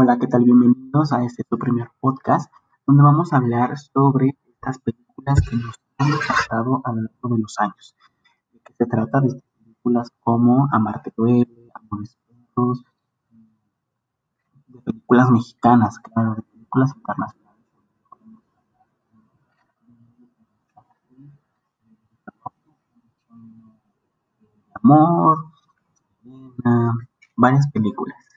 Hola, ¿qué tal? Bienvenidos a este tu primer podcast, donde vamos a hablar sobre estas películas que nos han impactado a lo largo de los años. ¿De qué se trata? De películas como Amarte duele, Amores perros, de películas mexicanas, claro, de películas internacionales. Amor, varias películas.